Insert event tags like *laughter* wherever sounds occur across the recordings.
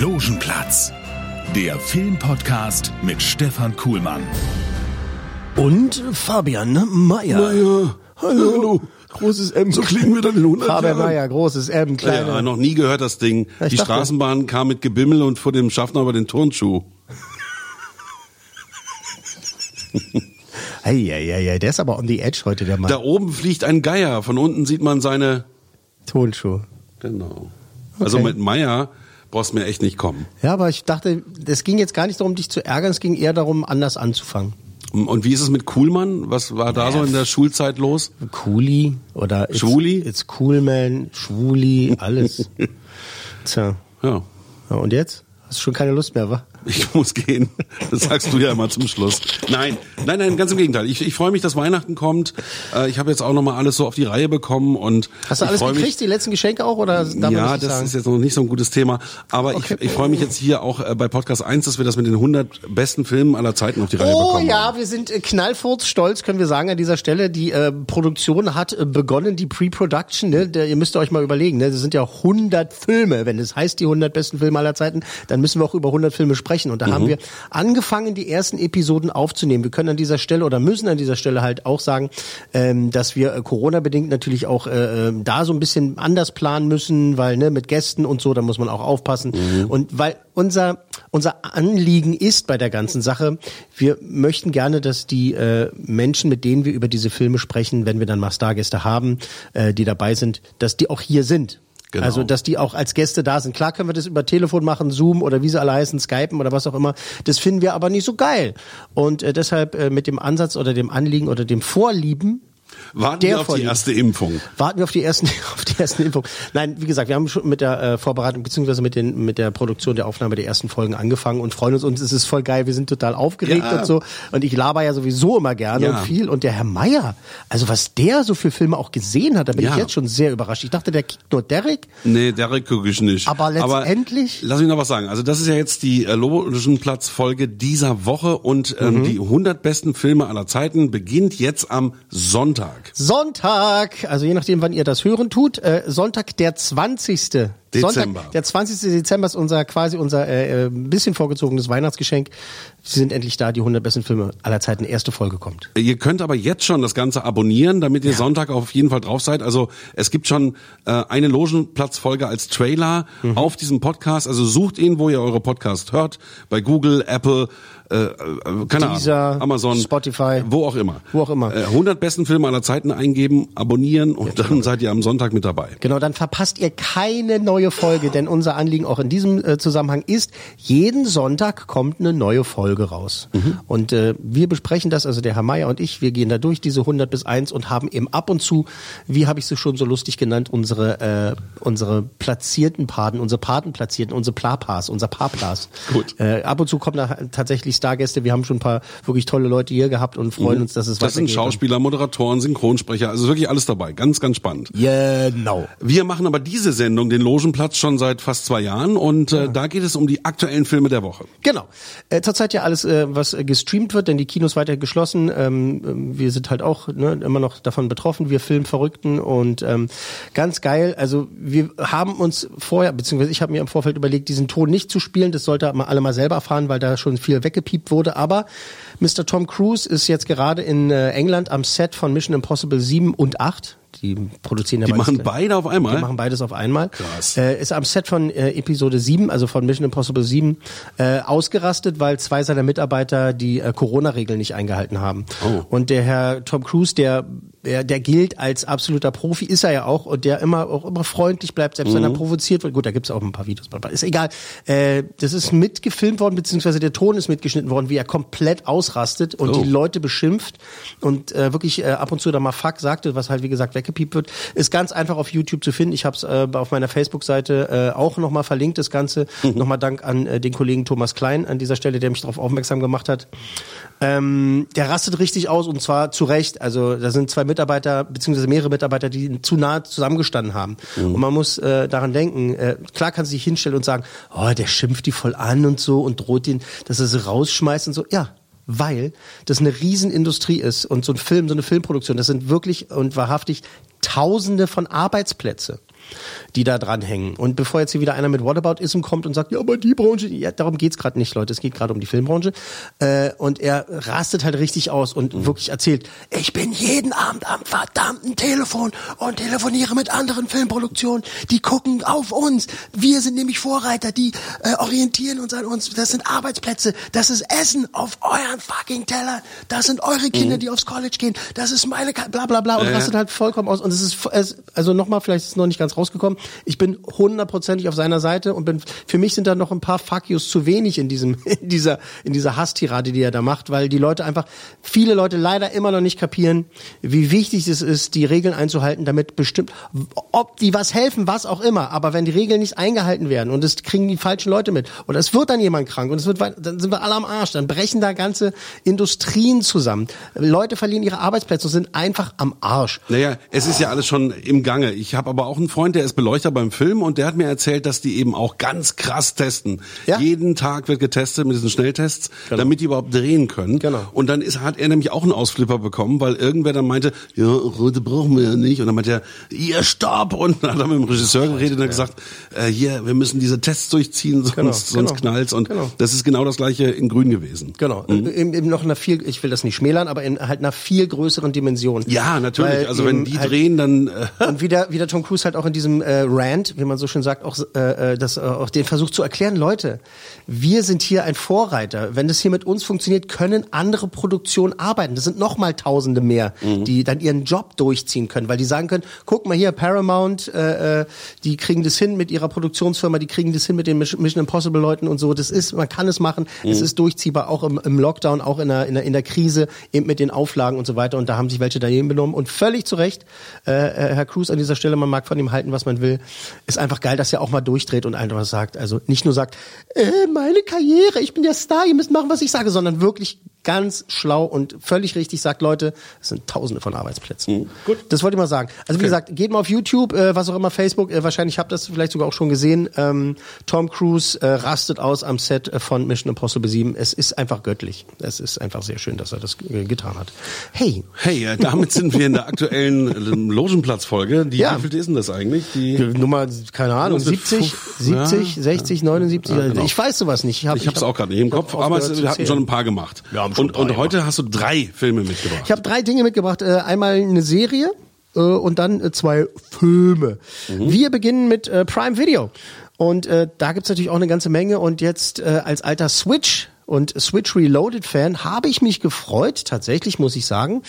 Logenplatz, der Filmpodcast mit Stefan Kuhlmann. Und Fabian Meyer. Meier, hallo. Großes M. So klingen wir dann in 100 Fabian Jahren. Meyer, großes M, kleine. Ja, noch nie gehört das Ding. Ich Die dachte- Straßenbahn kam mit Gebimmel und vor dem Schaffner aber den Turnschuh. *laughs* Eieiei, der ist aber on the edge heute, der Mann. Da oben fliegt ein Geier, von unten sieht man seine... Tonschuh. Genau. Also Okay. mit Meier brauchst mir echt nicht kommen. Ja, aber ich dachte, es ging jetzt gar nicht darum, dich zu ärgern, es ging eher darum, anders anzufangen. Und wie ist es mit Kuhlmann? Was war da so in der Schulzeit los? Cooli oder it's, Schwuli? It's Cool Man, Schwuli, alles. *laughs* Tja. Ja. Ja, und jetzt? Hast du schon keine Lust mehr, wa? Ich muss gehen. Das sagst du ja immer zum Schluss. Nein, nein, nein, ganz im Gegenteil. Ich, ich freue mich, dass Weihnachten kommt. Äh, Ich habe jetzt auch noch mal alles so auf die Reihe bekommen und Hast du alles gekriegt, mich, die letzten Geschenke auch, oder ja, das sagen? ist jetzt noch nicht so ein gutes Thema. Aber Okay. ich, ich freue mich jetzt hier auch äh, bei Podcast 1, dass wir das mit den 100 besten Filmen aller Zeiten auf die Reihe Oh bekommen. ja, haben. wir sind äh, knallfurz stolz, können wir sagen an dieser Stelle. Die äh, Produktion hat begonnen, die Pre-Production. Ne? Der, ihr müsst euch mal überlegen, ne? das sind ja 100 Filme. Wenn es heißt, die 100 besten Filme aller Zeiten, dann müssen wir auch über 100 Filme sprechen. Und da Mhm. haben wir angefangen, die ersten Episoden aufzunehmen. Wir können an dieser Stelle oder müssen an dieser Stelle halt auch sagen, ähm, dass wir äh, Corona-bedingt natürlich auch äh, äh, da so ein bisschen anders planen müssen, weil ne, mit Gästen und so, da muss man auch aufpassen. Mhm. Und weil unser, unser Anliegen ist bei der ganzen Sache, wir möchten gerne, dass die äh, Menschen, mit denen wir über diese Filme sprechen, wenn wir dann mal Stargäste haben, äh, die dabei sind, dass die auch hier sind. Genau. Also, dass die auch als Gäste da sind. Klar können wir das über Telefon machen, Zoom oder wie sie alle heißen, Skypen oder was auch immer. Das finden wir aber nicht so geil. Und äh, deshalb äh, mit dem Ansatz oder dem Anliegen oder dem Vorlieben Warten der wir auf die Vorliebe. erste Impfung. Warten wir auf die ersten, *laughs* auf die ersten Info. Nein, wie gesagt, wir haben schon mit der äh, Vorbereitung beziehungsweise mit den mit der Produktion der Aufnahme der ersten Folgen angefangen und freuen uns und es ist voll geil. Wir sind total aufgeregt Ja. und so. Und ich laber ja sowieso immer gerne Ja. und viel. Und der Herr Meier, also was der so für Filme auch gesehen hat, da bin Ja. ich jetzt schon sehr überrascht. Ich dachte, der kickt nur Derek. Nee, Derek gucke ich nicht. Aber letztendlich- lass mich noch was sagen. Also das ist ja jetzt die äh, Logenplatz-Folge dieser Woche und Mhm. ähm, die 100 besten Filme aller Zeiten beginnt jetzt am Sonntag. Sonntag, also je nachdem, wann ihr das hören tut, äh, Sonntag der 20. Dezember. Sonntag, der 20. Dezember ist unser quasi unser äh, äh, bisschen vorgezogenes Weihnachtsgeschenk. Sie sind endlich da, die 100 besten Filme aller Zeiten. Erste Folge kommt. Ihr könnt aber jetzt schon das Ganze abonnieren, damit ihr Sonntag auf jeden Fall drauf seid. Also es gibt schon äh, eine Logenplatzfolge als Trailer Mhm. auf diesem Podcast. Also sucht ihn, wo ihr eure Podcast hört. Bei Google, Apple, äh, äh, keine Deezer, Ahnung, Amazon, Spotify. wo auch immer. Wo auch immer. Äh, 100 besten Filme aller Zeiten eingeben, abonnieren und dann seid ihr am Sonntag mit dabei. Genau, dann verpasst ihr keine neue Folge, denn unser Anliegen auch in diesem äh, Zusammenhang ist, jeden Sonntag kommt eine neue Folge raus. Und äh, wir besprechen das, also der Herr Meier und ich, wir gehen da durch diese 100 bis 1 und haben eben ab und zu, wie habe ich sie schon so lustig genannt, unsere äh, unsere platzierten Paten, unsere Patenplatzierten, unsere Plapas, unser Paplas. Gut. Äh, ab und zu kommen da tatsächlich Stargäste, wir haben schon ein paar wirklich tolle Leute hier gehabt und freuen uns, dass es Das sind weitergeht. Schauspieler, Moderatoren, Synchronsprecher, also wirklich alles dabei. Ganz, ganz spannend. Genau. Wir machen aber diese Sendung, den Logenplatz, schon seit fast zwei Jahren und äh, da geht es um die aktuellen Filme der Woche. Genau. Äh, zurzeit ja alles, äh, was gestreamt wird, denn die Kinos weiter geschlossen. Ähm, ähm, wir sind halt auch ne, immer noch davon betroffen, wir Filmverrückten und ähm, ganz geil. Also wir haben uns vorher, beziehungsweise ich habe mir im Vorfeld überlegt, diesen Ton nicht zu spielen. Das sollte man alle mal selber erfahren, weil da schon viel weggepiept wurde. Aber Mr. Tom Cruise ist jetzt gerade in äh, England am Set von Mission Impossible 7 und 8. Die produzieren Die beides- machen beide auf einmal? Die machen beides auf einmal. Krass. Äh, ist am Set von äh, Episode 7, also von Mission Impossible 7, äh, ausgerastet, weil zwei seiner Mitarbeiter die äh, Corona-Regeln nicht eingehalten haben. Oh. Und der Herr Tom Cruise, der der, der gilt als absoluter Profi, ist er ja auch, und der immer auch immer freundlich bleibt, selbst wenn er provoziert wird. Gut, da gibt's auch ein paar Videos, ist egal. Äh, das ist mitgefilmt worden, beziehungsweise der Ton ist mitgeschnitten worden, wie er komplett ausrastet und Oh. die Leute beschimpft und äh, wirklich äh, ab und zu da mal Fuck sagte, was halt wie gesagt weggepiept wird, ist ganz einfach auf YouTube zu finden. Ich habe es äh, auf meiner Facebook-Seite äh, auch nochmal verlinkt, das Ganze. Nochmal Dank an äh, den Kollegen Thomas Klein an dieser Stelle, der mich darauf aufmerksam gemacht hat. Ähm, der rastet richtig aus und zwar zu Recht. Also da sind zwei Mitarbeiter, beziehungsweise mehrere Mitarbeiter, die zu nah zusammengestanden haben. Und man muss äh, daran denken, äh, klar kannst du dich hinstellen und sagen, oh, der schimpft die voll an und so und droht den, dass er sie rausschmeißt und so. Ja, weil das eine Riesenindustrie ist und so ein Film, so eine Filmproduktion, das sind wirklich und wahrhaftig Tausende von Arbeitsplätze, die da dran hängen. Und bevor jetzt hier wieder einer mit Whataboutism kommt und sagt, ja, aber die Branche, ja, darum geht's gerade nicht, Leute, es geht gerade um die Filmbranche. Äh, und er rastet halt richtig aus und wirklich erzählt, ich bin jeden Abend am verdammten Telefon und telefoniere mit anderen Filmproduktionen, die gucken auf uns. Wir sind nämlich Vorreiter, die äh, orientieren uns an uns. Das sind Arbeitsplätze, das ist Essen auf euren fucking Teller. Das sind eure Kinder, die aufs College gehen. Das ist meine, Ka bla bla bla und ja. rastet halt vollkommen aus. Und es ist, es, also nochmal, vielleicht ist es noch nicht ganz rausgekommen. Ich bin hundertprozentig auf seiner Seite und bin, für mich sind da noch ein paar Fuck zu wenig in diesem, *laughs* in dieser, in dieser Hasstirade, die er da macht, weil die Leute einfach, viele Leute leider immer noch nicht kapieren, wie wichtig es ist, die Regeln einzuhalten, damit bestimmt, ob die was helfen, was auch immer, aber wenn die Regeln nicht eingehalten werden und es kriegen die falschen Leute mit oder es wird dann jemand krank und es wird, dann sind wir alle am Arsch, dann brechen da ganze Industrien zusammen. Leute verlieren ihre Arbeitsplätze und sind einfach am Arsch. Naja, es ist ja alles schon im Gange. Ich habe aber auch einen Freund, der ist Beleuchter beim Film und der hat mir erzählt, dass die eben auch ganz krass testen. Ja. Jeden Tag wird getestet mit diesen Schnelltests, damit die überhaupt drehen können. Genau. Und dann ist, hat er nämlich auch einen Ausflipper bekommen, weil irgendwer dann meinte, ja, rote brauchen wir ja nicht. Und dann meinte er, ihr stopp! Und dann hat er mit dem Regisseur geredet und hat gesagt, äh, hier, wir müssen diese Tests durchziehen, sonst, Genau, sonst genau. knallt's. Und Genau. das ist genau das gleiche in Grün gewesen. Genau. Eben, eben noch einer viel, ich will das nicht schmälern, aber in halt einer viel größeren Dimension. Ja, natürlich. Weil also wenn die halt- drehen, dann äh, Und wie der, wie der Tom Cruise halt auch in diesem äh, Rant, wie man so schön sagt, auch, äh, äh, das, äh, auch den Versuch zu erklären, Leute, wir sind hier ein Vorreiter. Wenn das hier mit uns funktioniert, können andere Produktionen arbeiten. Das sind noch mal Tausende mehr, die dann ihren Job durchziehen können, weil die sagen können, guck mal hier, Paramount, äh, äh, die kriegen das hin mit ihrer Produktionsfirma, die kriegen das hin mit den Mission Impossible Leuten und so. Das ist, man kann es machen. Es ist durchziehbar, auch im, im Lockdown, auch in der, in der, in der Krise, eben mit den Auflagen und so weiter. Und da haben sich welche daneben benommen und völlig zu Recht, äh, äh, Herr Cruz an dieser Stelle, man mag von ihm halten, was man will. Ist einfach geil, dass er auch mal durchdreht und einfach sagt, also nicht nur sagt, äh, meine Karriere, ich bin der Star, ihr müsst machen, was ich sage, sondern wirklich ganz schlau und völlig richtig sagt, Leute, es sind tausende von Arbeitsplätzen. Gut. Das wollte ich mal sagen. Also wie gesagt, geht mal auf YouTube, äh, was auch immer, Facebook, äh, wahrscheinlich habt ihr das vielleicht sogar auch schon gesehen. Ähm, Tom Cruise äh, rastet aus am Set äh, von Mission Impossible 7. Es ist einfach göttlich. Es ist einfach sehr schön, dass er das äh, getan hat. Hey, Hey, äh, damit sind wir in der aktuellen ähm, Logenplatz-Folge. Die Ja. wie viel ist denn das eigentlich? Die, Nummer, keine Ahnung, Was mit 70, Fuff- 70, ja, 60, 79, genau. ich weiß sowas nicht. ich habe es auch gerade nicht im Kopf, aber wir hatten schon ein paar gemacht. Wir haben schon und und heute hast du drei Filme mitgebracht. Ich habe drei Dinge mitgebracht. Äh, einmal eine Serie äh, und dann äh, zwei Filme. Wir beginnen mit Prime Video. Und äh, da gibt's natürlich auch eine ganze Menge. Und jetzt äh, als alter Switch und Switch Reloaded Fan habe ich mich gefreut, tatsächlich muss ich sagen,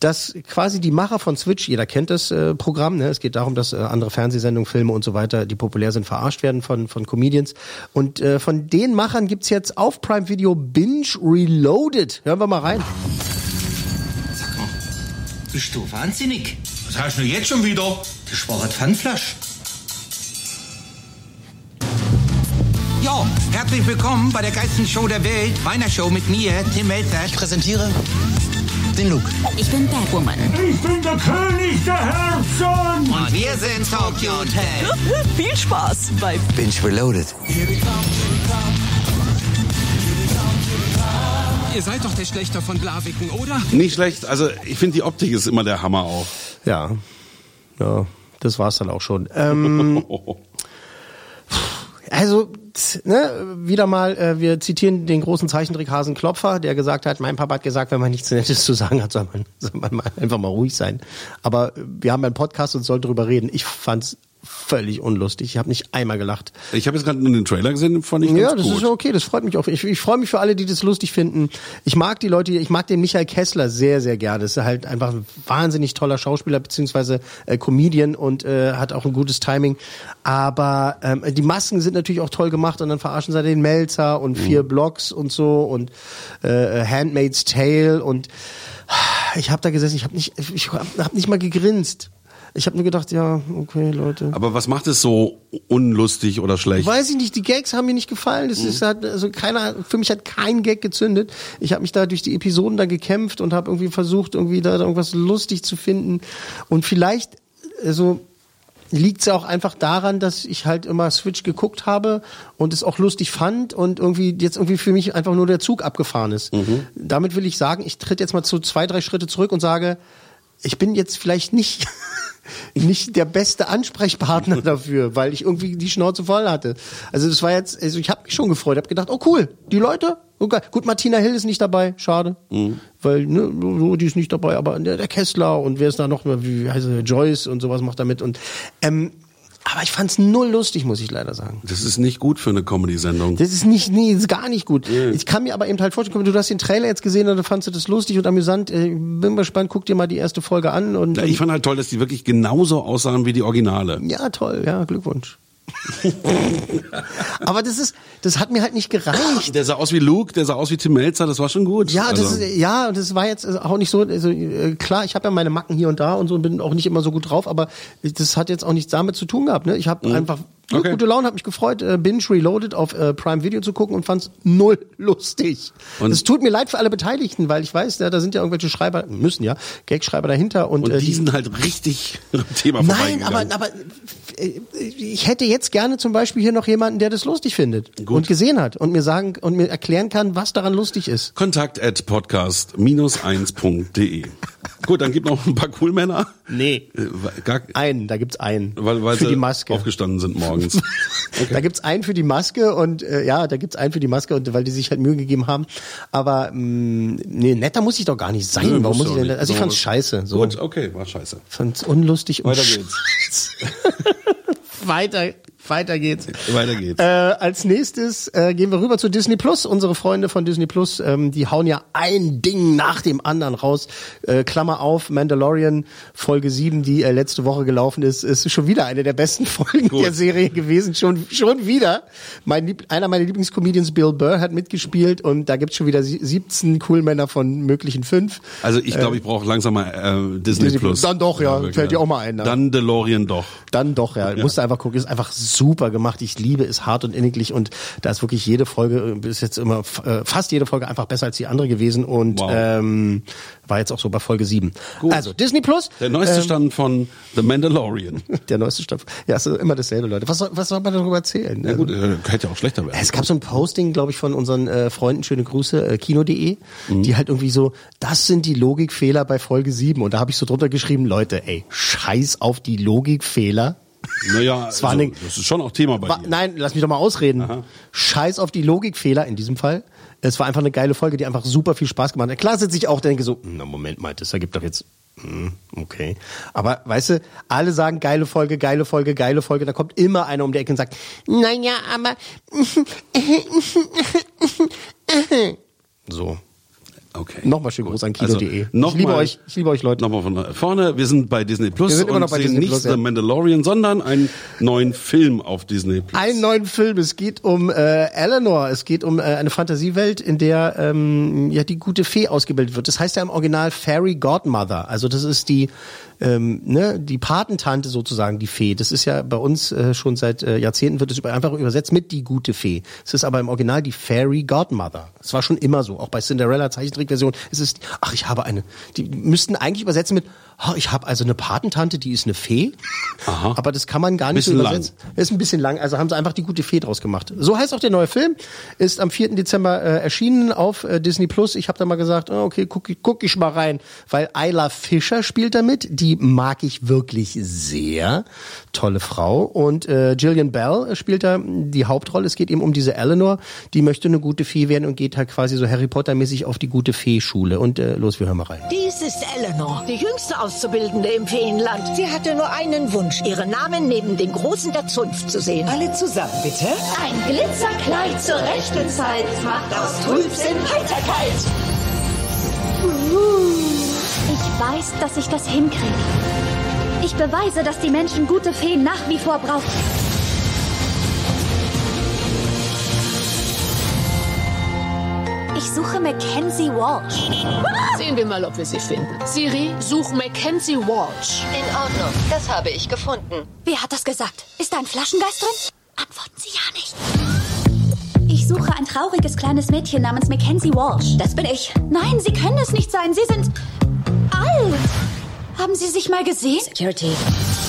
dass quasi die Macher von Switch, jeder kennt das äh, Programm, ne? es geht darum, dass äh, andere Fernsehsendungen, Filme und so weiter, die populär sind, verarscht werden von, von Comedians. Und äh, von den Machern gibt's jetzt auf Prime Video Binge Reloaded. Hören wir mal rein. Bist du wahnsinnig? Was hast du jetzt schon wieder? Das war ein Pfandflasch. Ja, herzlich willkommen bei der geilsten Show der Welt, meiner Show mit mir, Tim Melzer. Ich präsentiere den Luke. Ich bin Batwoman. Ich bin der König der Herzen! Und wir sind Tokyo Hotel. Viel Spaß bei Binge Reloaded. Ihr seid doch der Schlechter von Blaviken, oder? Nicht schlecht. Also ich finde die Optik ist immer der Hammer auch. Ja, ja, das war's dann auch schon. Ähm, *laughs* also, ne, wieder mal, äh, wir zitieren den großen Zeichentrickhasen Klopfer, der gesagt hat, mein Papa hat gesagt, wenn man nichts Nettes zu sagen hat, soll man, *laughs* soll man mal einfach mal ruhig sein. Aber äh, wir haben einen Podcast und soll drüber reden. Ich fand's völlig unlustig. Ich habe nicht einmal gelacht. Ich habe jetzt gerade nur den Trailer gesehen, fand ich Ja, das gut. ist okay, das freut mich auch. Ich, ich freue mich für alle, die das lustig finden. Ich mag die Leute, ich mag den Michael Kessler sehr, sehr gerne. Das ist halt einfach ein wahnsinnig toller Schauspieler beziehungsweise äh, Comedian und äh, hat auch ein gutes Timing. Aber ähm, die Masken sind natürlich auch toll gemacht und dann verarschen sie den Melzer und vier Mhm. Blocks und so und äh, Handmaid's Tale und ich habe da gesessen, ich habe nicht, ich hab nicht mal gegrinst. Ich habe nur gedacht, ja, okay, Leute. Aber was macht es so unlustig oder schlecht? Weiß ich nicht, die Gags haben mir nicht gefallen. Das ist halt, also keiner, für mich hat kein Gag gezündet. Ich habe mich da durch die Episoden da gekämpft und habe irgendwie versucht, irgendwie da irgendwas lustig zu finden. Und vielleicht, also liegt es ja auch einfach daran, dass ich halt immer Switch geguckt habe und es auch lustig fand und irgendwie jetzt irgendwie für mich einfach nur der Zug abgefahren ist. Damit will ich sagen, ich tritt jetzt mal zu zwei, drei Schritte zurück und sage, ich bin jetzt vielleicht nicht *laughs* nicht der beste Ansprechpartner dafür, weil ich irgendwie die Schnauze voll hatte. Also das war jetzt, also ich habe mich schon gefreut, habe gedacht, oh cool, die Leute, okay. gut, Martina Hill ist nicht dabei, schade, weil ne, so, die ist nicht dabei, aber der, der Kessler und wer ist da noch, wie heißt er, Joyce und sowas macht damit und ähm, aber ich fand's null lustig, muss ich leider sagen. Das ist nicht gut für eine Comedy-Sendung. Das ist nicht, nee, das ist gar nicht gut. Ich kann mir aber eben halt vorstellen, du hast den Trailer jetzt gesehen und du fandst das lustig und amüsant. Äh, Bin mal gespannt, guck dir mal die erste Folge an und Ja, ich fand halt toll, dass die wirklich genauso aussahen wie die Originale. ja, toll, ja, Glückwunsch. *laughs* aber das ist, das hat mir halt nicht gereicht. Der sah aus wie Luke, der sah aus wie Tim Melzer, das war schon gut. Ja, das Also, ist, ja, das war jetzt auch nicht so, also äh, klar, ich habe ja meine Macken hier und da und so und bin auch nicht immer so gut drauf, aber das hat jetzt auch nichts damit zu tun gehabt. Ne? Ich habe einfach nur Okay. gute Laune, habe mich gefreut, äh, Binge Reloaded auf äh, Prime Video zu gucken und fand's null *laughs* lustig. Und- es tut mir leid für alle Beteiligten, weil ich weiß, ja, da sind ja irgendwelche Schreiber, müssen ja, Gagschreiber dahinter und, und äh, die sind halt richtig *laughs* Thema Nein, aber, aber äh, ich hätte jetzt gerne zum Beispiel hier noch jemanden, der das lustig findet Gut. und gesehen hat und mir sagen und mir erklären kann, was daran lustig ist. Kontakt at podcast-1.de. Gut, dann gibt noch ein paar Coolmänner. Nee. Äh, Gar, Einen, da gibt's einen weil, weil für sie die Maske. aufgestanden sind morgens. *laughs* Da gibt's einen für die Maske und äh, ja, da gibt's einen für die Maske und weil die sich halt Mühe gegeben haben. Aber mh, nee, netter muss ich doch gar nicht sein. Nö, Warum muss ich denn? nicht. Also ich So, fand's scheiße. So. Gut, okay, war scheiße. Fand's unlustig und Weiter *laughs* scheiße. *laughs* weiter, weiter geht's. Weiter geht's. Äh, als nächstes äh, gehen wir rüber zu Disney Plus. Unsere Freunde von Disney Plus, ähm, die hauen ja ein Ding nach dem anderen raus. Äh, Klammer auf, Mandalorian Folge 7, die äh, letzte Woche gelaufen ist, ist schon wieder eine der besten *laughs* Folgen Gut. der Serie gewesen. Schon, schon wieder. Mein Lieb einer meiner Lieblingscomedians, Bill Burr, hat mitgespielt und da gibt's schon wieder sie- 17 Coolmänner von möglichen fünf. Also ich glaube, ich brauche langsam mal äh, Disney, Disney Plus. Dann doch, ja. wirklich, Fällt dir auch mal ein, ne? Dann DeLorean doch. Dann doch, ja. Musst du einfach gucken. Ist einfach super gemacht. Ich liebe es hart und inniglich und da ist wirklich jede Folge äh, bis jetzt immer äh, fast jede Folge einfach besser als die andere gewesen und Wow. ähm, war jetzt auch so bei Folge 7. Gut. Also Disney Plus. Der neueste ähm, Stand von The Mandalorian. *laughs* Der neueste Stand. Ja, ist immer dasselbe, Leute. Was soll, was soll man darüber erzählen? Ja gut, äh, hätte ja auch schlechter werden. Es gab so ein Posting, glaube ich, von unseren äh, Freunden, schöne Grüße, äh, kino.de, Mhm. die halt irgendwie so, das sind die Logikfehler bei Folge 7. Und da habe ich so drunter geschrieben, Leute, ey, scheiß auf die Logikfehler. Naja, *laughs* war also, das ist schon auch Thema bei Wa- dir. Nein, lass mich doch mal ausreden. Scheiß auf die Logikfehler in diesem Fall. Es war einfach eine geile Folge, die einfach super viel Spaß gemacht hat. Klar sitze ich auch, denke so, na Moment mal, das ergibt doch jetzt, hm, okay. Aber weißt du, alle sagen geile Folge, geile Folge, geile Folge. Da kommt immer einer um die Ecke und sagt, naja, aber *laughs* so. Okay. Nochmal schön Gruß an kino.de. Also, noch ich liebe mal- euch, ich liebe euch Leute. Nochmal von vorne, wir sind bei Disney Plus Wir sind immer noch bei Disney nicht Plus, The ja. Mandalorian, sondern einen neuen Film auf Disney Plus. einen neuen Film. Es geht um äh, Eleanor. Es geht um äh, eine Fantasiewelt, in der ähm, ja die gute Fee ausgebildet wird. Das heißt ja im Original Fairy Godmother. Also das ist die ähm, ne, die Patentante sozusagen, die Fee. Das ist ja bei uns äh, schon seit äh, Jahrzehnten wird es einfach übersetzt mit die gute Fee. Es ist aber im Original die Fairy Godmother. Es war schon immer so, auch bei Cinderella Zeichentrickversion. Es ist, ach, ich habe eine. Die müssten eigentlich übersetzen mit, ich habe also eine Patentante, die ist eine Fee. Aha. Aber das kann man gar nicht Bisschen so lang. übersetzen. Ist ein bisschen lang, also haben sie einfach die gute Fee draus gemacht. So heißt auch der neue Film, ist am 4. Dezember äh, erschienen auf äh, Disney Plus. Ich habe da mal gesagt, oh, okay, guck, ich- guck ich mal rein, weil Ayla Fischer spielt damit, die mag ich wirklich sehr, tolle Frau und äh, Gillian Bell spielt da die Hauptrolle. Es geht eben um diese Eleanor, die möchte eine gute Fee werden und geht halt quasi so Harry Potter mäßig auf die gute Fee Schule und äh, los, wir hören mal rein. Dies ist Eleanor, die jüngste Auszubildende im Feenland. Sie hatte nur einen Wunsch, ihren Namen neben den Großen der Zunft zu sehen. Alle zusammen, bitte. Ein Glitzerkleid zur rechten Zeit macht aus Trübsinn Heiterkeit. Ich weiß, dass ich das hinkriege. Ich beweise, dass die Menschen gute Feen nach wie vor brauchen. Ich suche Mackenzie Walsh. Sehen wir mal, ob wir sie finden. Siri, such Mackenzie Walsh. In Ordnung, das habe ich gefunden. Wer hat das gesagt? Ist da ein Flaschengeist drin? Antworten Sie ja nicht. Ich suche ein trauriges kleines Mädchen namens Mackenzie Walsh. Das bin ich. Nein, Sie können es nicht sein. Sie sind alt. Haben Sie sich mal gesehen? Security.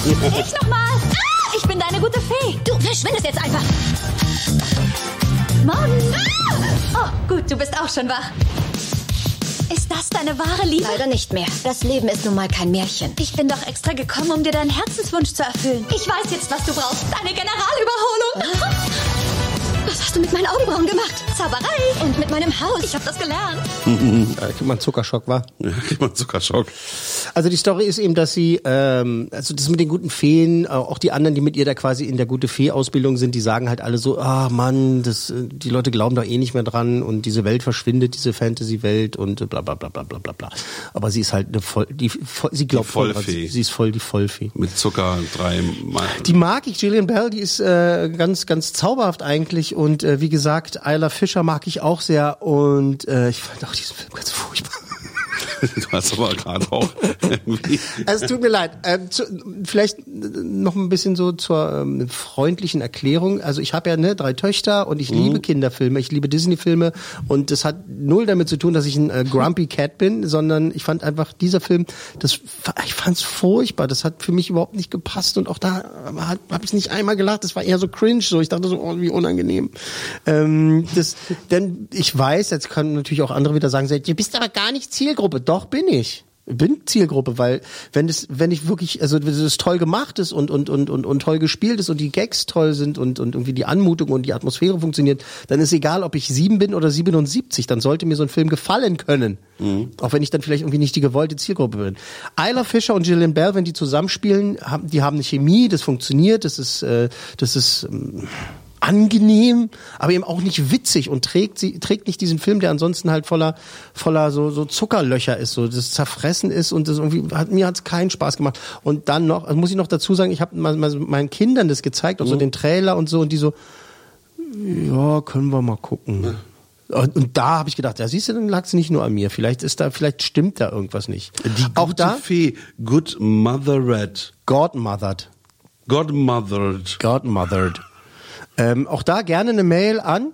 Ich nochmal. Ah, ich bin deine gute Fee. Du verschwindest jetzt einfach. Morgen. Ah! Oh, gut, du bist auch schon wach. Ist das deine wahre Liebe? Leider nicht mehr. Das Leben ist nun mal kein Märchen. Ich bin doch extra gekommen, um dir deinen Herzenswunsch zu erfüllen. Ich weiß jetzt, was du brauchst. Deine Generalüberholung. Was hast du mit meinen Augenbrauen gemacht? Zauberei. Und mit meinem Haus. Ich habe das gelernt. *laughs* Da kriegt man Zuckerschock, war. Ja, kriegt man Zuckerschock. Also die Story ist eben, dass sie, ähm, also das mit den guten Feen, äh, auch die anderen, die mit ihr da quasi in der gute Fee-Ausbildung sind, die sagen halt alle so, ah Mann, das, äh, die Leute glauben doch eh nicht mehr dran und diese Welt verschwindet, diese Fantasy-Welt und äh, bla bla bla bla bla bla bla. Aber sie ist halt eine voll, die, voll, sie glaubt Die voll, dran. Vollfee. sie, sie ist voll die Vollfee. Mit Zucker drei Mal. Die mag ich, Gillian Bell, die ist äh, ganz, ganz zauberhaft eigentlich und äh, wie gesagt, Isla Fischer mag ich auch sehr und äh, ich fand auch diesen Film. *laughs* Du hast aber gerade auch irgendwie. Also es tut mir leid. Ähm, zu, vielleicht noch ein bisschen so zur ähm, freundlichen Erklärung. Also ich habe ja ne, drei Töchter und ich Mhm. liebe Kinderfilme, ich liebe Disney-Filme und das hat null damit zu tun, dass ich ein äh, Grumpy Cat bin, sondern ich fand einfach dieser Film, das ich fand's furchtbar. Das hat für mich überhaupt nicht gepasst und auch da habe hab ich nicht einmal gelacht. Das war eher so cringe. So ich dachte so oh, wie unangenehm. Ähm, das, denn ich weiß, jetzt können natürlich auch andere wieder sagen, du bist aber gar nicht Zielgruppe. Doch bin ich. Bin Zielgruppe, weil wenn es, wenn ich wirklich, also wenn es toll gemacht ist und und und und und toll gespielt ist und die Gags toll sind und und irgendwie die Anmutung und die Atmosphäre funktioniert, dann ist egal, ob ich sieben bin oder 77, dann sollte mir so ein Film gefallen können, auch wenn ich dann vielleicht irgendwie nicht die gewollte Zielgruppe bin. Isla Fisher und Gillian Bell, wenn die zusammenspielen, haben, die haben eine Chemie, das funktioniert, das ist, äh, das ist ähm, angenehm, aber eben auch nicht witzig und trägt sie trägt nicht diesen Film, der ansonsten halt voller voller so so Zuckerlöcher ist, so das zerfressen ist und das irgendwie hat mir hat's keinen Spaß gemacht. Und dann noch, also muss ich noch dazu sagen, ich habe meinen Kindern das gezeigt, auch so den Trailer und so und die so ja, können wir mal gucken. Und, und da habe ich gedacht, ja, siehst du, dann lag's nicht nur an mir. Vielleicht ist da, vielleicht stimmt da irgendwas nicht. Die auch da Fee, Good Mothered. Godmothered. Godmothered. Godmothered. Ähm, auch da gerne eine Mail an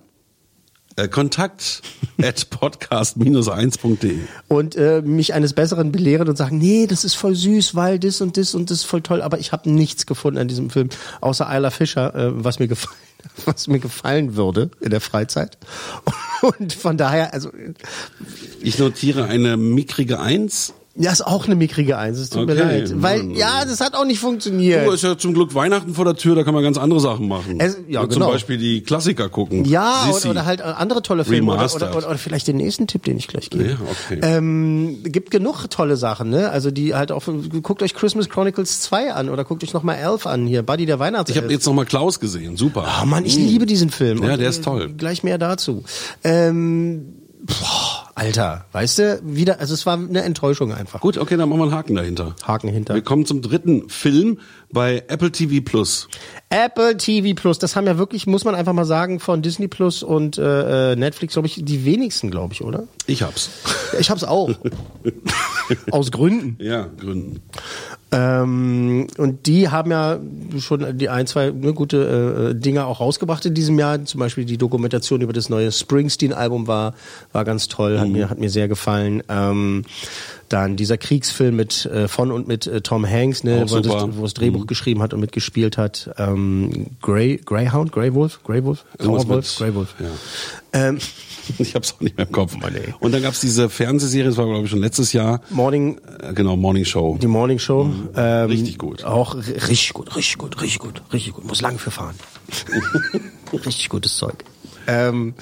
Äh, Kontakt *laughs* at podcast-1.de. und äh, mich eines Besseren belehren und sagen, nee, das ist voll süß, weil das und das und das ist voll toll, aber ich habe nichts gefunden an diesem Film, außer Isla Fischer, äh, was mir gefallen *laughs* was mir gefallen würde in der Freizeit. *laughs* Und von daher, also Ich notiere eine mickrige Eins. Ja, ist auch eine mickrige Eins, es tut mir Okay. leid. Weil, ja, das hat auch nicht funktioniert. Du, ist ja zum Glück Weihnachten vor der Tür, da kann man ganz andere Sachen machen. Es- ja, Zum genau. Beispiel die Klassiker gucken. Ja, oder, oder halt andere tolle Filme. Oder, oder, oder, vielleicht den nächsten Tipp, den ich gleich gebe. Ja, okay. Ähm, gibt genug tolle Sachen, ne? Also die halt auch, guckt euch Christmas Chronicles 2 an oder guckt euch nochmal Elf an hier, Buddy der Weihnachts. ich habe jetzt noch mal Klaus gesehen, super. Oh Mann, ich liebe diesen Film. Ja, Und, der äh, ist toll. Gleich mehr dazu. Ähm, boah, Alter, weißt du, wieder, also es war eine Enttäuschung einfach. Gut, okay, dann machen wir einen Haken dahinter. Haken hinter. Wir kommen zum dritten Film bei Apple TV Plus. Apple TV Plus, das haben ja wirklich, muss man einfach mal sagen, von Disney Plus und äh, äh, Netflix, glaube ich, die wenigsten, glaube ich, oder? Ich hab's. Ich hab's auch. *laughs* Aus Gründen. Ja, Gründen. Ähm, und die haben ja schon die ein, zwei ne, gute äh, Dinge auch rausgebracht in diesem Jahr. Zum Beispiel die Dokumentation über das neue Springsteen-Album war, war ganz toll, hat, mir, hat mir sehr gefallen. Ähm, dann dieser Kriegsfilm mit äh, von und mit äh, Tom Hanks, ne, wo er das, wo das Drehbuch geschrieben hat und mitgespielt hat. Ähm, Grey, Greyhound, Grey Wolf, Grey Wolf, Grauer Wolf, Grey Wolf. Ja. Ähm, *laughs* Ich hab's auch nicht mehr im Kopf. Und dann gab's diese Fernsehserie, das war glaube ich schon letztes Jahr. Morning, Äh, Genau, Morning Show. die Morning Show. Ähm, Richtig gut. Auch ri- richtig gut, richtig gut, richtig gut, richtig gut. Muss lang für fahren. *laughs* richtig gutes Zeug. Ähm,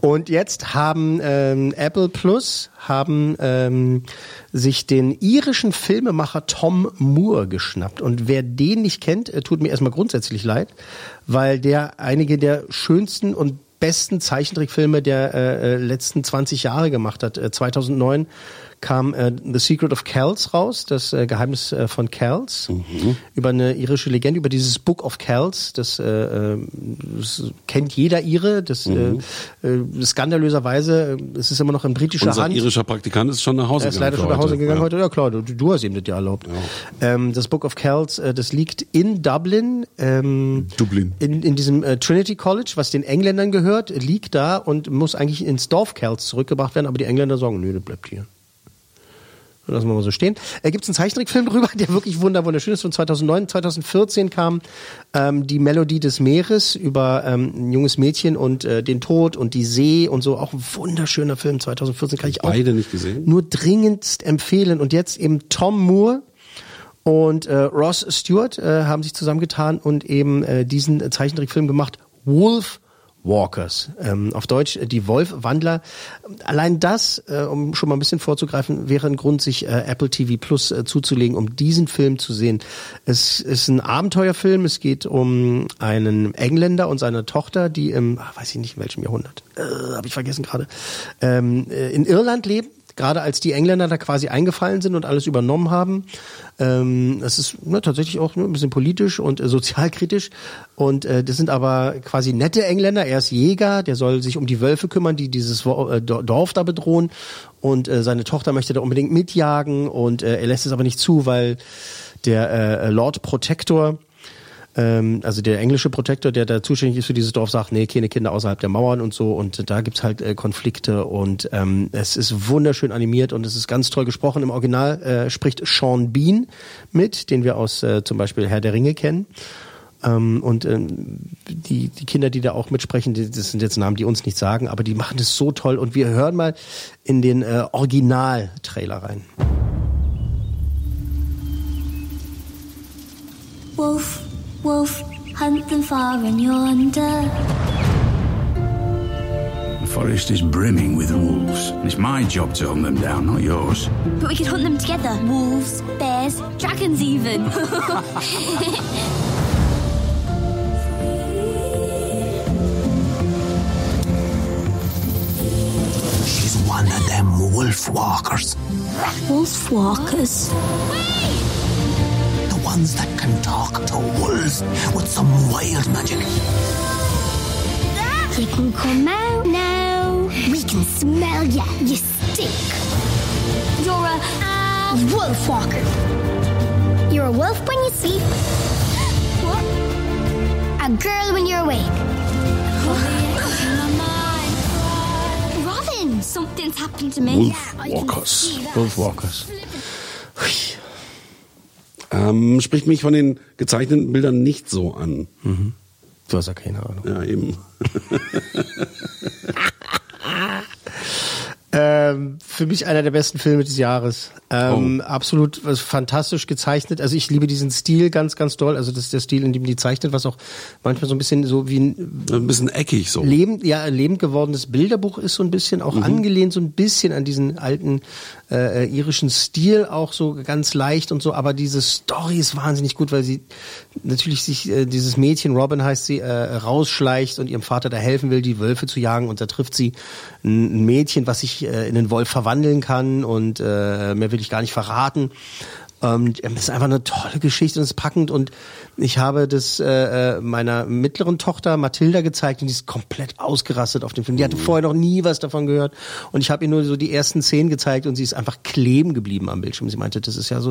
und jetzt haben ähm, Apple Plus haben ähm, sich den irischen Filmemacher Tom Moore geschnappt. Und wer den nicht kennt, äh, tut mir erstmal grundsätzlich leid, weil der einige der schönsten und besten Zeichentrickfilme der äh, äh letzten 20 Jahre gemacht hat. Äh, 2009 kam äh, The Secret of Kells raus, das äh, Geheimnis äh, von Kells, mhm. über eine irische Legende, über dieses Book of Kells. Das, äh, äh das kennt jeder Ire. Das mhm. äh, äh skandalöserweise, es ist immer noch in britischer Unser Hand. irischer Praktikant ist schon nach Hause gegangen. Er ist leider schon nach Hause gegangen ja. heute. Ja klar, du, du hast ihm das ja erlaubt. Ja. Ähm, das Book of Kells, das liegt in Dublin. Ähm, Dublin. In, in diesem Trinity College, was den Engländern gehört, liegt da und muss eigentlich ins Dorf Kells zurückgebracht werden, aber die Engländer sagen, nö, das bleibt hier. Lassen wir mal so stehen. Äh, Gibt es einen Zeichentrickfilm *laughs* drüber, der wirklich wunderschön ist. Von 2009, 2014 kam ähm, die Melodie des Meeres über ähm, ein junges Mädchen und äh, den Tod und die See und so. Auch ein wunderschöner Film. 2014 kann ich auch beide nicht gesehen. Nur dringendst empfehlen. Und jetzt eben Tom Moore und äh, Ross Stewart äh, haben sich zusammengetan und eben äh, diesen Zeichentrickfilm gemacht. Wolf Walkers. Ähm, auf Deutsch äh, die Wolfwandler. Allein das, äh, um schon mal ein bisschen vorzugreifen, wäre ein Grund, sich äh, Apple TV Plus äh, zuzulegen, um diesen Film zu sehen. Es ist ein Abenteuerfilm. Es geht um einen Engländer und seine Tochter, die im, ach, weiß ich nicht in welchem Jahrhundert, äh, habe ich vergessen gerade, ähm, äh, in Irland leben gerade als die Engländer da quasi eingefallen sind und alles übernommen haben. Ähm, das ist ne, tatsächlich auch ne, ein bisschen politisch und äh, sozialkritisch. Und äh, das sind aber quasi nette Engländer. Er ist Jäger, der soll sich um die Wölfe kümmern, die dieses äh, Dorf da bedrohen. Und äh, seine Tochter möchte da unbedingt mitjagen und äh, er lässt es aber nicht zu, weil der äh, Lord Protector ähm, also der englische Protektor, der da zuständig ist für dieses Dorf, sagt, nee, keine Kinder außerhalb der Mauern und so. Und da gibt's halt äh, Konflikte und ähm, es ist wunderschön animiert und es ist ganz toll gesprochen. Im Original äh, spricht Sean Bean mit, den wir aus äh, zum Beispiel Herr der Ringe kennen. Ähm, und ähm, die, die Kinder, die da auch mitsprechen, die, das sind jetzt Namen, die uns nicht sagen, aber die machen das so toll. Und wir hören mal in den äh, Original-Trailer rein. Wolf Wolf, hunt them far and yonder. The forest is brimming with wolves. It's my job to hunt them down, not yours. But we could hunt them together. Wolves, bears, dragons even. *laughs* She's one of them wolf walkers. Wolf walkers? Wait! ones that can talk to wolves with some wild magic. You can come out now. We can smell ya. You stink. You're a uh, wolf walker. You're a wolf when you sleep. What? *gasps* A girl when you're awake. *gasps* Robin, something's happened to me. Wolf walkers. Wolf walkers. Ähm, spricht mich von den gezeichneten Bildern nicht so an. Mhm. Du hast ja keine Ahnung. Ja, eben. *laughs* ähm, für mich einer der besten Filme des Jahres. Ähm, oh. Absolut was fantastisch gezeichnet. Also ich liebe diesen Stil ganz, ganz doll. Also das ist der Stil, in dem die zeichnet, was auch manchmal so ein bisschen so wie ein, ein bisschen eckig so. Lebend, ja, lebend gewordenes Bilderbuch ist so ein bisschen auch mhm. angelehnt so ein bisschen an diesen alten äh, äh, irischen Stil auch so ganz leicht und so. Aber diese Story ist wahnsinnig gut, weil sie natürlich sich äh, dieses Mädchen Robin heißt sie äh, rausschleicht und ihrem Vater da helfen will, die Wölfe zu jagen und da trifft sie ein, Mädchen, was sich äh, in einen Wolf verwandeln kann und äh, mehr will ich gar nicht verraten. Ähm, es ist einfach eine tolle Geschichte und es ist packend und ich habe das äh, äh, meiner mittleren Tochter Mathilda gezeigt und die ist komplett ausgerastet auf dem Film. Die hatte vorher noch nie was davon gehört und ich habe ihr nur so die ersten Szenen gezeigt und sie ist einfach kleben geblieben am Bildschirm. Sie meinte, das ist ja so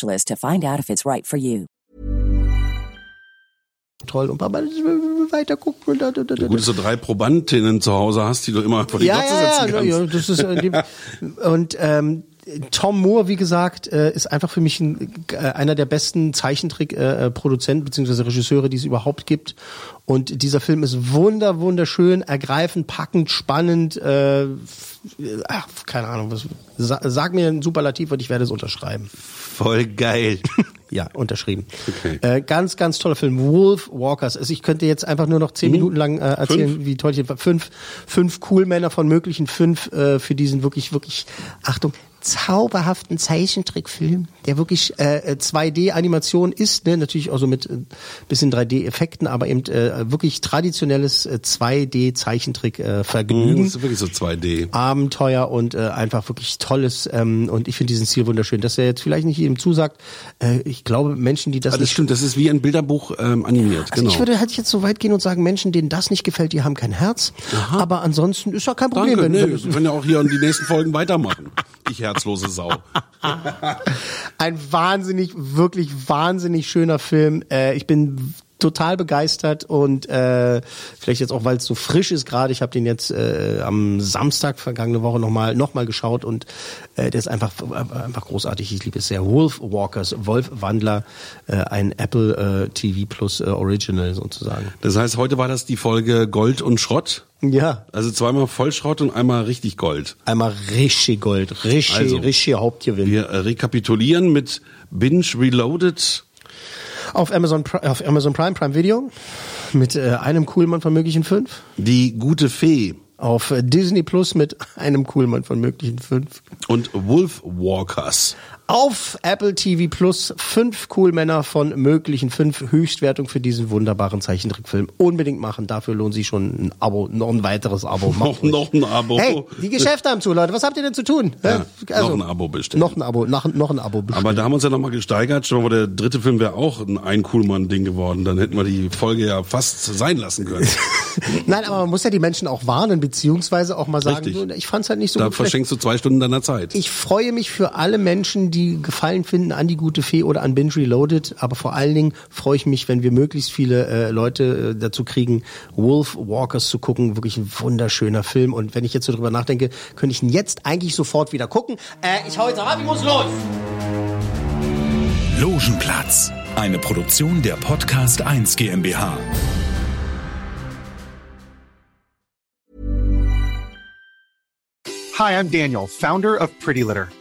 to find out if it's right for you. Toll. Und Papa, das will weiter gucken. Da, da, da, da. Gut, dass du drei Probandinnen zu Hause hast, die du immer vor die ja, Glotze ja, setzen ja, kannst. ja, das ist äh, die, und ähm, Tom Moore, wie gesagt, äh, ist einfach für mich ein, äh, einer der besten Zeichentrick-Produzenten bzw. Regisseure, die es überhaupt gibt. Und dieser Film ist wunder, wunderschön, ergreifend, packend, spannend. Ach, keine Ahnung, was, sa sag mir ein Superlativ und ich werde es unterschreiben. Voll geil. *laughs* Ja, unterschrieben. Okay. Äh, ganz, ganz toller Film. Wolf Walkers. Also ich könnte jetzt einfach nur noch zehn Mhm. Minuten lang äh, erzählen, Fünf? wie toll ich fünf, fünf cool Männer von möglichen fünf äh, für diesen wirklich, wirklich, Achtung, zauberhaften Zeichentrickfilm, der wirklich äh, 2D-Animation ist, ne? natürlich auch so mit äh, bisschen 3D-Effekten, aber eben äh, wirklich traditionelles äh, 2D-Zeichentrick-Vergnügen. Mhm, Das ist wirklich so 2D. Abenteuer und äh, einfach wirklich tolles ähm, und ich finde diesen Stil wunderschön, dass er jetzt vielleicht nicht jedem zusagt. Äh, ich glaube Menschen, die das, Ah, das nicht stimmt, das ist wie ein Bilderbuch ähm, animiert. also genau. ich würde halt jetzt so weit gehen und sagen, Menschen, denen das nicht gefällt, die haben kein Herz. Aber ansonsten ist ja kein Problem. Danke, nee, wenn, wir können ja auch hier in die nächsten Folgen weitermachen. Ich herzlose Sau. ein wahnsinnig, wirklich wahnsinnig schöner Film. Äh, ich bin total begeistert und äh, vielleicht jetzt auch, weil es so frisch ist gerade. Ich habe den jetzt äh, am Samstag vergangene Woche nochmal noch mal geschaut und äh, der ist einfach einfach großartig. Ich liebe es sehr. Wolf Walkers, Wolfwandler, äh, ein Apple äh, TV Plus äh, Original sozusagen. Das heißt, heute war das die Folge Gold und Schrott. Ja. Also zweimal Vollschrott und einmal richtig Gold. Einmal richtig Gold, richtig, Also, richtig Hauptgewinn. Wir äh, rekapitulieren mit Binge Reloaded. Auf Amazon, auf Amazon Prime, Prime Video, mit äh, einem Coolmann von möglichen fünf. Die gute Fee. Auf äh, Disney Plus mit einem Coolmann von möglichen fünf. Und Wolf Walkers. Auf Apple TV Plus fünf Coolmänner von möglichen fünf Höchstwertung für diesen wunderbaren Zeichentrickfilm. Unbedingt machen. Dafür lohnt sich schon ein Abo, noch ein weiteres Abo. *laughs* Macht Noch, noch ein Abo. Hey, die Geschäfte haben zu, Leute. Was habt ihr denn zu tun? Ja, Hä? noch ein Abo bestellen. Noch ein Abo, noch, noch ein Abo bestellen. Aber da haben wir uns ja nochmal gesteigert. Schon mal, der dritte Film wäre auch ein Ein-Coolmann-Ding geworden. Dann hätten wir die Folge ja fast sein lassen können. *laughs* Nein, aber man muss ja die Menschen auch warnen, beziehungsweise auch mal sagen, Richtig. ich fand's halt nicht so da gut. Vielleicht- verschenkst du zwei Stunden deiner Zeit. Ich freue mich für alle Menschen, die Gefallen finden an die gute Fee oder an Binge Reloaded, aber vor allen Dingen freue ich mich, wenn wir möglichst viele äh, Leute äh, dazu kriegen, Wolf Walkers zu gucken. Wirklich ein wunderschöner Film. Und wenn ich jetzt so drüber nachdenke, könnte ich ihn jetzt eigentlich sofort wieder gucken. Äh, ich hau jetzt ab, ich muss los. Logenplatz, eine Produktion der Podcast 1 GmbH. Hi, I'm Daniel, founder of Pretty Litter.